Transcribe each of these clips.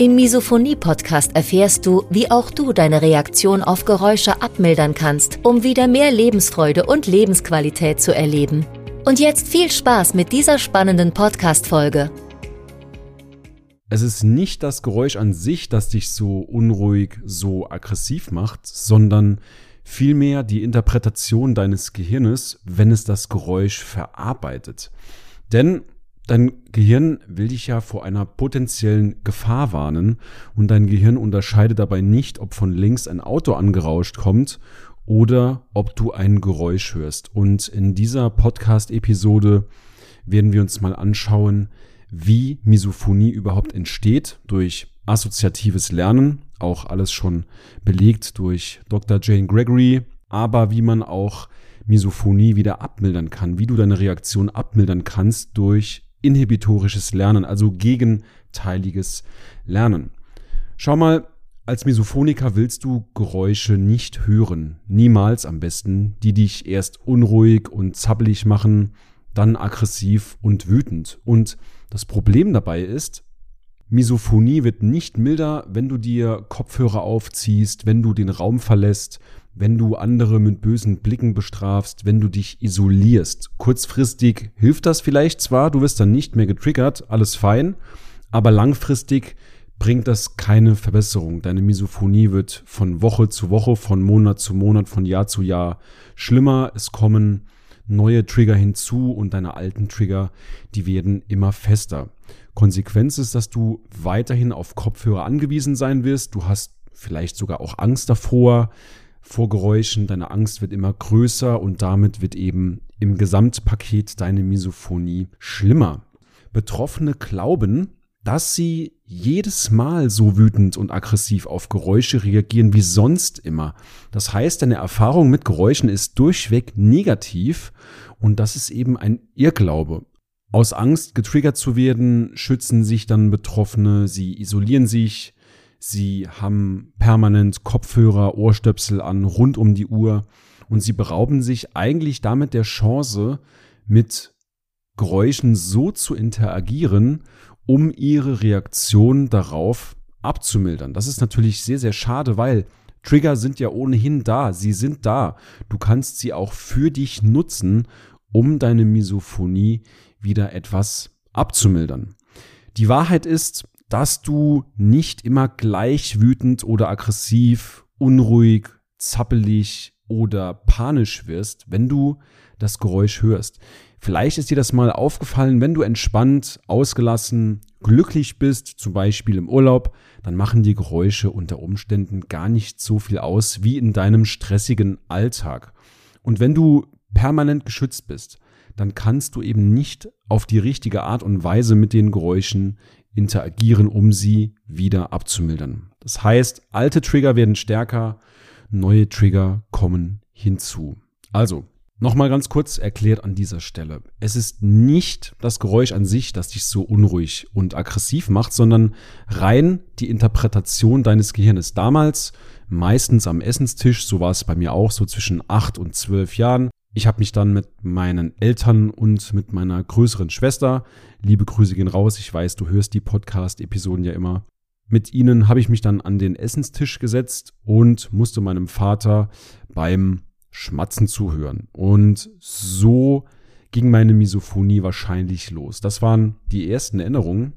Im Misophonie-Podcast erfährst du, wie auch du deine Reaktion auf Geräusche abmildern kannst, um wieder mehr Lebensfreude und Lebensqualität zu erleben. Und jetzt viel Spaß mit dieser spannenden Podcast-Folge. Es ist nicht das Geräusch an sich, das dich so unruhig, so aggressiv macht, sondern vielmehr die Interpretation deines Gehirnes, wenn es das Geräusch verarbeitet. Denn dein Gehirn will dich ja vor einer potenziellen Gefahr warnen und dein Gehirn unterscheidet dabei nicht, ob von links ein Auto angerauscht kommt oder ob du ein Geräusch hörst. Und in dieser Podcast-Episode werden wir uns mal anschauen, wie Misophonie überhaupt entsteht durch assoziatives Lernen, auch alles schon belegt durch Dr. Jane Gregory, aber wie man auch Misophonie wieder abmildern kann, wie du deine Reaktion abmildern kannst durch inhibitorisches Lernen, also gegenteiliges Lernen. Schau mal, als Misophoniker willst du Geräusche nicht hören, niemals am besten, die dich erst unruhig und zappelig machen, dann aggressiv und wütend. Und das Problem dabei ist, Misophonie wird nicht milder, wenn du dir Kopfhörer aufziehst, wenn du den Raum verlässt, wenn du andere mit bösen Blicken bestrafst, wenn du dich isolierst. Kurzfristig hilft das vielleicht zwar, du wirst dann nicht mehr getriggert, alles fein, aber langfristig bringt das keine Verbesserung. Deine Misophonie wird von Woche zu Woche, von Monat zu Monat, von Jahr zu Jahr schlimmer. Es kommen neue Trigger hinzu und deine alten Trigger, die werden immer fester. Konsequenz ist, dass du weiterhin auf Kopfhörer angewiesen sein wirst. Du hast vielleicht sogar auch Angst davor, vor Geräuschen. Deine Angst wird immer größer und damit wird eben im Gesamtpaket deine Misophonie schlimmer. Betroffene glauben, dass sie jedes Mal so wütend und aggressiv auf Geräusche reagieren wie sonst immer. Das heißt, deine Erfahrung mit Geräuschen ist durchweg negativ und das ist eben ein Irrglaube. Aus Angst getriggert zu werden, schützen sich dann Betroffene, sie isolieren sich, sie haben permanent Kopfhörer, Ohrstöpsel an, rund um die Uhr und sie berauben sich eigentlich damit der Chance, mit Geräuschen so zu interagieren, um ihre Reaktion darauf abzumildern. Das ist natürlich sehr, sehr schade, weil Trigger sind ja ohnehin da, sie sind da. Du kannst sie auch für dich nutzen, um deine Misophonie wieder etwas abzumildern. Die Wahrheit ist, dass du nicht immer gleich wütend oder aggressiv, unruhig, zappelig oder panisch wirst, wenn du das Geräusch hörst. Vielleicht ist dir das mal aufgefallen, wenn du entspannt, ausgelassen, glücklich bist, zum Beispiel im Urlaub, dann machen die Geräusche unter Umständen gar nicht so viel aus wie in deinem stressigen Alltag. Und wenn du permanent geschützt bist, dann kannst du eben nicht auf die richtige Art und Weise mit den Geräuschen interagieren, um sie wieder abzumildern. Das heißt, alte Trigger werden stärker, neue Trigger kommen hinzu. Also, Nochmal ganz kurz erklärt an dieser Stelle. Es ist nicht das Geräusch an sich, das dich so unruhig und aggressiv macht, sondern rein die Interpretation deines Gehirnes. Damals, meistens am Essenstisch, so war es bei mir auch, so zwischen acht und zwölf Jahren, ich habe mich dann mit meinen Eltern und mit meiner größeren Schwester, liebe Grüße gehen raus, ich weiß, du hörst die Podcast-Episoden ja immer, mit ihnen habe ich mich dann an den Essenstisch gesetzt und musste meinem Vater beim Schmatzen zuhören. Und so ging meine Misophonie wahrscheinlich los. Das waren die ersten Erinnerungen,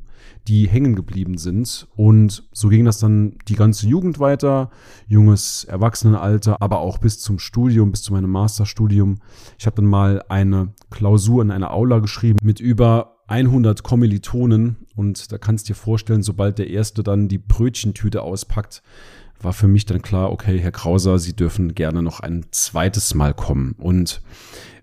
die hängen geblieben sind. Und so ging das dann die ganze Jugend weiter, junges Erwachsenenalter, aber auch bis zum Studium, bis zu meinem Masterstudium. Ich habe dann mal eine Klausur in einer Aula geschrieben mit über 100 Kommilitonen und da kannst du dir vorstellen, sobald der erste dann die Brötchentüte auspackt, war für mich dann klar, okay, Herr Krauser, Sie dürfen gerne noch ein zweites Mal kommen. Und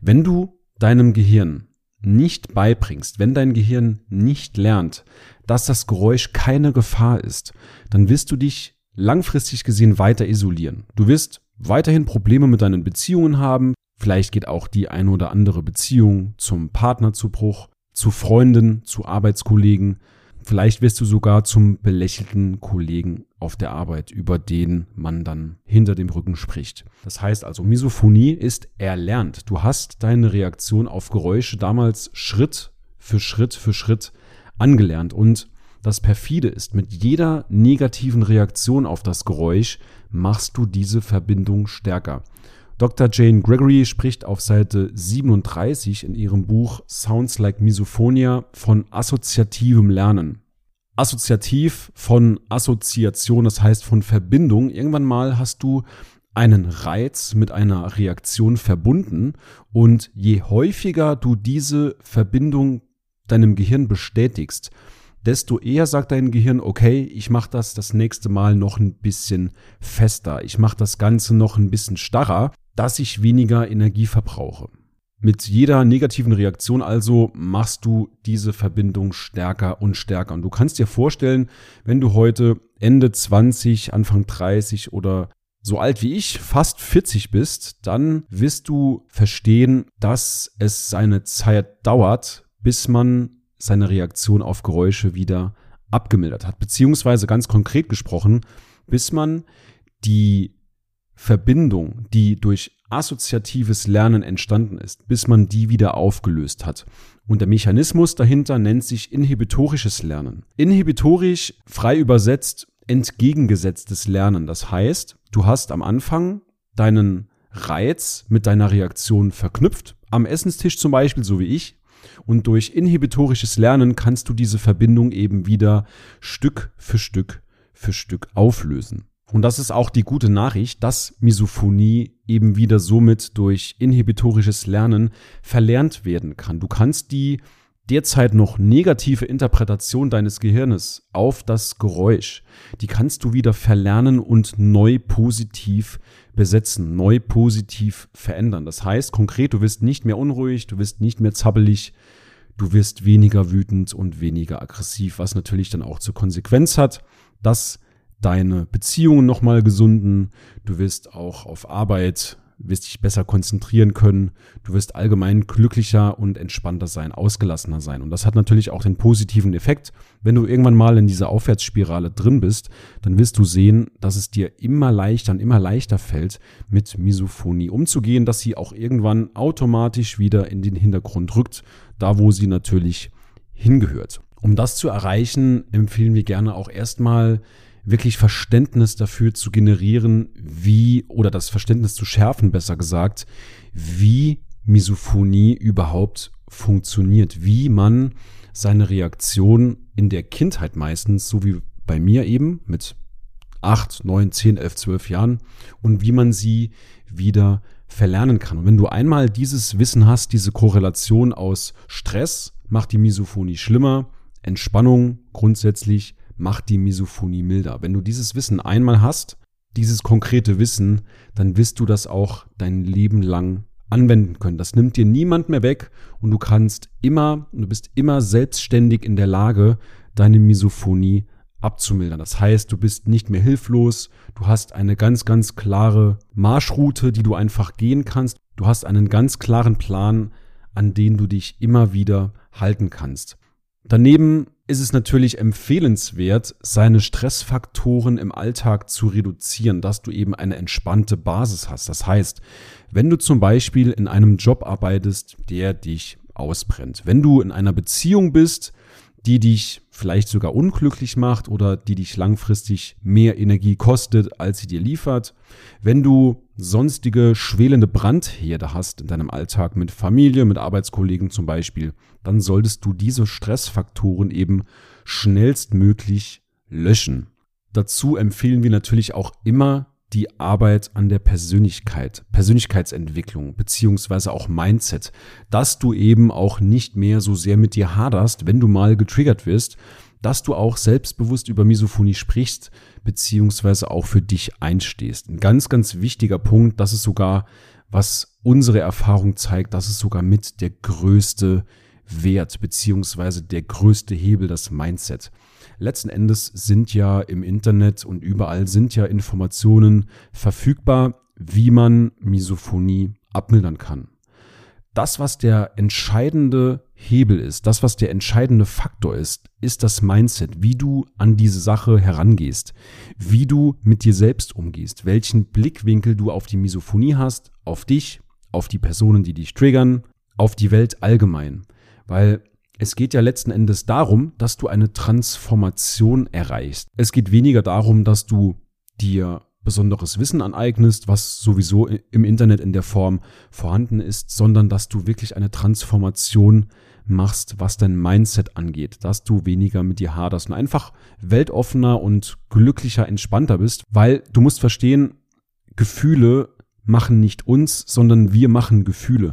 wenn du deinem Gehirn nicht beibringst, wenn dein Gehirn nicht lernt, dass das Geräusch keine Gefahr ist, dann wirst du dich langfristig gesehen weiter isolieren. Du wirst weiterhin Probleme mit deinen Beziehungen haben. Vielleicht geht auch die eine oder andere Beziehung zum Partner zu Bruch, zu Freunden, zu Arbeitskollegen. Vielleicht wirst du sogar zum belächelten Kollegen auf der Arbeit, über den man dann hinter dem Rücken spricht. Das heißt also, Misophonie ist erlernt. Du hast deine Reaktion auf Geräusche damals Schritt für Schritt für Schritt angelernt. Und das perfide ist, mit jeder negativen Reaktion auf das Geräusch machst du diese Verbindung stärker. Dr. Jane Gregory spricht auf Seite 37 in ihrem Buch Sounds Like Misophonia von assoziativem Lernen. Assoziativ von Assoziation, das heißt von Verbindung. Irgendwann mal hast du einen Reiz mit einer Reaktion verbunden und je häufiger du diese Verbindung deinem Gehirn bestätigst, desto eher sagt dein Gehirn, okay, ich mache das das nächste Mal noch ein bisschen fester, ich mache das Ganze noch ein bisschen starrer, dass ich weniger Energie verbrauche. Mit jeder negativen Reaktion also machst du diese Verbindung stärker und stärker. Und du kannst dir vorstellen, wenn du heute Ende 20, Anfang 30 oder so alt wie ich, fast 40 bist, dann wirst du verstehen, dass es seine Zeit dauert, bis man seine Reaktion auf Geräusche wieder abgemildert hat. Beziehungsweise ganz konkret gesprochen, bis man die Verbindung, die durch assoziatives Lernen entstanden ist, bis man die wieder aufgelöst hat. Und der Mechanismus dahinter nennt sich inhibitorisches Lernen. Inhibitorisch, frei übersetzt, entgegengesetztes Lernen. Das heißt, du hast am Anfang deinen Reiz mit deiner Reaktion verknüpft. Am Essenstisch zum Beispiel, so wie ich, und durch inhibitorisches Lernen kannst du diese Verbindung eben wieder Stück für Stück für Stück auflösen. Und das ist auch die gute Nachricht, dass Misophonie eben wieder somit durch inhibitorisches Lernen verlernt werden kann. Du kannst die derzeit noch negative Interpretation deines Gehirnes auf das Geräusch, die kannst du wieder verlernen und neu positiv besetzen, neu positiv verändern. Das heißt konkret, du wirst nicht mehr unruhig, du wirst nicht mehr zappelig, du wirst weniger wütend und weniger aggressiv, was natürlich dann auch zur Konsequenz hat, dass deine Beziehungen nochmal gesunden, du wirst auch auf Arbeit wirst dich besser konzentrieren können, du wirst allgemein glücklicher und entspannter sein, ausgelassener sein. Und das hat natürlich auch den positiven Effekt. Wenn du irgendwann mal in dieser Aufwärtsspirale drin bist, dann wirst du sehen, dass es dir immer leichter und immer leichter fällt, mit Misophonie umzugehen, dass sie auch irgendwann automatisch wieder in den Hintergrund rückt, da wo sie natürlich hingehört. Um das zu erreichen, empfehlen wir gerne auch erstmal wirklich Verständnis dafür zu generieren, wie, oder das Verständnis zu schärfen, besser gesagt, wie Misophonie überhaupt funktioniert, wie man seine Reaktion in der Kindheit meistens, so wie bei mir eben mit acht, neun, zehn, elf, zwölf Jahren und wie man sie wieder verlernen kann. Und wenn du einmal dieses Wissen hast, diese Korrelation aus Stress macht die Misophonie schlimmer, Entspannung grundsätzlich macht die Misophonie milder. Wenn du dieses Wissen einmal hast, dieses konkrete Wissen, dann wirst du das auch dein Leben lang anwenden können. Das nimmt dir niemand mehr weg und du kannst immer, du bist immer selbstständig in der Lage, deine Misophonie abzumildern. Das heißt, du bist nicht mehr hilflos, du hast eine ganz, ganz klare Marschroute, die du einfach gehen kannst. Du hast einen ganz klaren Plan, an den du dich immer wieder halten kannst. Daneben ist es natürlich empfehlenswert, seine Stressfaktoren im Alltag zu reduzieren, dass du eben eine entspannte Basis hast. Das heißt, wenn du zum Beispiel in einem Job arbeitest, der dich ausbrennt, wenn du in einer Beziehung bist, die dich vielleicht sogar unglücklich macht oder die dich langfristig mehr Energie kostet, als sie dir liefert. Wenn du sonstige schwelende Brandherde hast in deinem Alltag mit Familie, mit Arbeitskollegen zum Beispiel, dann solltest du diese Stressfaktoren eben schnellstmöglich löschen. Dazu empfehlen wir natürlich auch immer die Arbeit an der Persönlichkeit, Persönlichkeitsentwicklung beziehungsweise auch Mindset, dass du eben auch nicht mehr so sehr mit dir haderst, wenn du mal getriggert wirst, dass du auch selbstbewusst über Misophonie sprichst, beziehungsweise auch für dich einstehst. Ein ganz, ganz wichtiger Punkt, das ist sogar, was unsere Erfahrung zeigt, das ist sogar mit der größte Wert beziehungsweise der größte Hebel das Mindset. Letzten Endes sind ja im Internet und überall sind ja Informationen verfügbar, wie man Misophonie abmildern kann. Das, was der entscheidende Hebel ist, das, was der entscheidende Faktor ist, ist das Mindset, wie du an diese Sache herangehst, wie du mit dir selbst umgehst, welchen Blickwinkel du auf die Misophonie hast, auf dich, auf die Personen, die dich triggern, auf die Welt allgemein. Weil es geht ja letzten Endes darum, dass du eine Transformation erreichst. Es geht weniger darum, dass du dir besonderes Wissen aneignest, was sowieso im Internet in der Form vorhanden ist, sondern dass du wirklich eine Transformation machst, was dein Mindset angeht, dass du weniger mit dir haderst und einfach weltoffener und glücklicher, entspannter bist, weil du musst verstehen, Gefühle machen nicht uns, sondern wir machen Gefühle.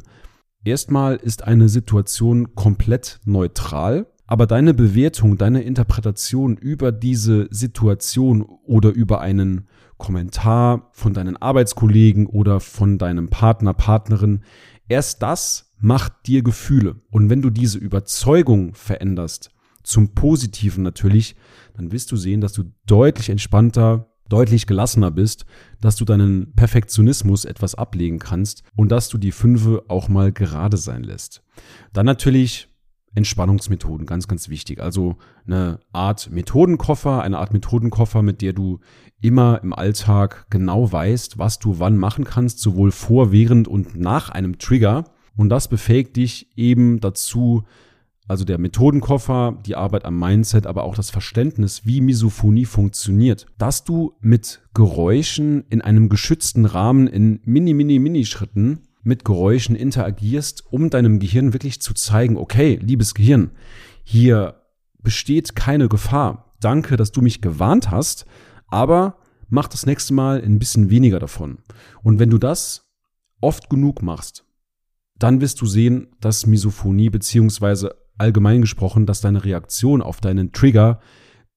Erstmal ist eine Situation komplett neutral, aber deine Bewertung, deine Interpretation über diese Situation oder über einen Kommentar von deinen Arbeitskollegen oder von deinem Partner, Partnerin, erst das macht dir Gefühle. Und wenn du diese Überzeugung veränderst, zum Positiven natürlich, dann wirst du sehen, dass du deutlich entspannter, deutlich gelassener bist, dass du deinen Perfektionismus etwas ablegen kannst und dass du die Fünfe auch mal gerade sein lässt. Dann natürlich Entspannungsmethoden, ganz, ganz wichtig. Also eine Art Methodenkoffer, eine Art Methodenkoffer, mit der du immer im Alltag genau weißt, was du wann machen kannst, sowohl vor, während und nach einem Trigger. Und das befähigt dich eben dazu, also der Methodenkoffer, die Arbeit am Mindset, aber auch das Verständnis, wie Misophonie funktioniert, dass du mit Geräuschen in einem geschützten Rahmen in mini, mini, mini Schritten mit Geräuschen interagierst, um deinem Gehirn wirklich zu zeigen, okay, liebes Gehirn, hier besteht keine Gefahr. Danke, dass du mich gewarnt hast, aber mach das nächste Mal ein bisschen weniger davon. Und wenn du das oft genug machst, dann wirst du sehen, dass Misophonie beziehungsweise allgemein gesprochen, dass deine Reaktion auf deinen Trigger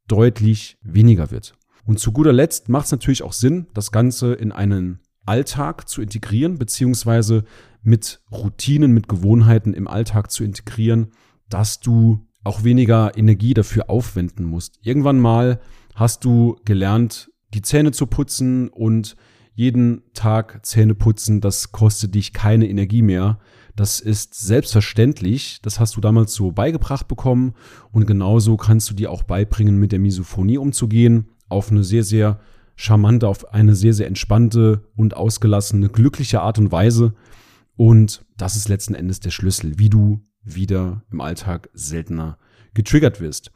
deutlich weniger wird. Und zu guter Letzt macht es natürlich auch Sinn, das Ganze in einen Alltag zu integrieren, beziehungsweise mit Routinen, mit Gewohnheiten im Alltag zu integrieren, dass du auch weniger Energie dafür aufwenden musst. Irgendwann mal hast du gelernt, die Zähne zu putzen und jeden Tag Zähne putzen, das kostet dich keine Energie mehr. Das ist selbstverständlich, das hast du damals so beigebracht bekommen und genauso kannst du dir auch beibringen, mit der Misophonie umzugehen, auf eine sehr, sehr charmante, auf eine sehr, sehr entspannte und ausgelassene, glückliche Art und Weise. Und das ist letzten Endes der Schlüssel, wie du wieder im Alltag seltener getriggert wirst.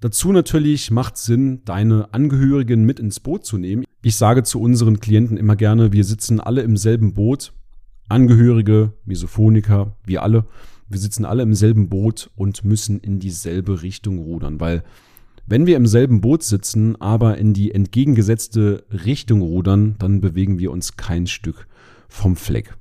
Dazu natürlich macht Sinn, deine Angehörigen mit ins Boot zu nehmen. Ich sage zu unseren Klienten immer gerne, wir sitzen alle im selben Boot. Angehörige, Misophoniker, wir alle. Wir sitzen alle im selben Boot und müssen in dieselbe Richtung rudern, weil wenn wir im selben Boot sitzen, aber in die entgegengesetzte Richtung rudern, dann bewegen wir uns kein Stück vom Fleck.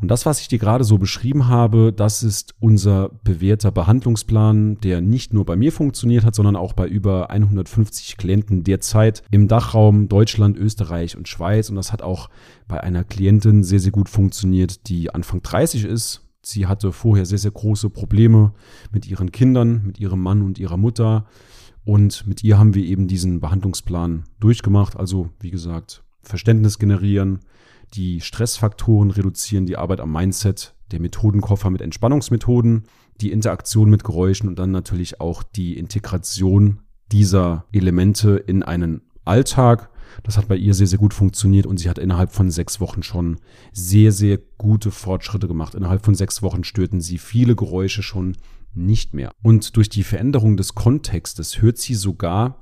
Und das, was ich dir gerade so beschrieben habe, das ist unser bewährter Behandlungsplan, der nicht nur bei mir funktioniert hat, sondern auch bei über 150 Klienten derzeit im Dachraum Deutschland, Österreich und Schweiz. Und das hat auch bei einer Klientin sehr, sehr gut funktioniert, die Anfang 30 ist. Sie hatte vorher sehr, sehr große Probleme mit ihren Kindern, mit ihrem Mann und ihrer Mutter. Und mit ihr haben wir eben diesen Behandlungsplan durchgemacht. Also, wie gesagt, Verständnis generieren, die Stressfaktoren reduzieren, die Arbeit am Mindset, der Methodenkoffer mit Entspannungsmethoden, die Interaktion mit Geräuschen und dann natürlich auch die Integration dieser Elemente in einen Alltag. Das hat bei ihr sehr, sehr gut funktioniert und sie hat innerhalb von sechs Wochen schon sehr, sehr gute Fortschritte gemacht. Innerhalb von sechs Wochen störten sie viele Geräusche schon nicht mehr. Und durch die Veränderung des Kontextes hört sie sogar,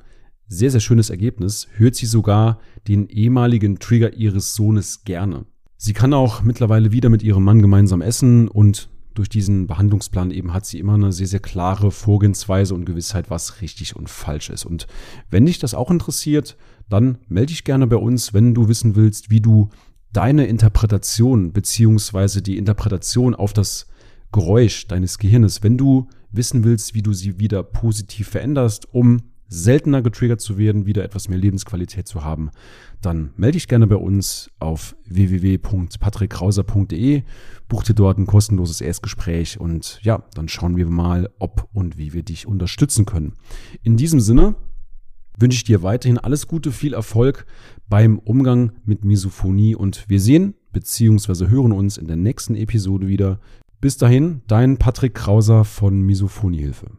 sehr, sehr schönes Ergebnis, hört sie sogar den ehemaligen Trigger ihres Sohnes gerne. Sie kann auch mittlerweile wieder mit ihrem Mann gemeinsam essen und durch diesen Behandlungsplan eben hat sie immer eine sehr, sehr klare Vorgehensweise und Gewissheit, was richtig und falsch ist. Und wenn dich das auch interessiert, dann melde dich gerne bei uns, wenn du wissen willst, wie du deine Interpretation beziehungsweise die Interpretation auf das Geräusch deines Gehirnes, wenn du wissen willst, wie du sie wieder positiv veränderst, um seltener getriggert zu werden, wieder etwas mehr Lebensqualität zu haben, dann melde dich gerne bei uns auf www.patrickkrauser.de, buch dir dort ein kostenloses Erstgespräch und ja, dann schauen wir mal, ob und wie wir dich unterstützen können. In diesem Sinne wünsche ich dir weiterhin alles Gute, viel Erfolg beim Umgang mit Misophonie und wir sehen bzw. hören uns in der nächsten Episode wieder. Bis dahin, dein Patrick Krauser von Misophoniehilfe.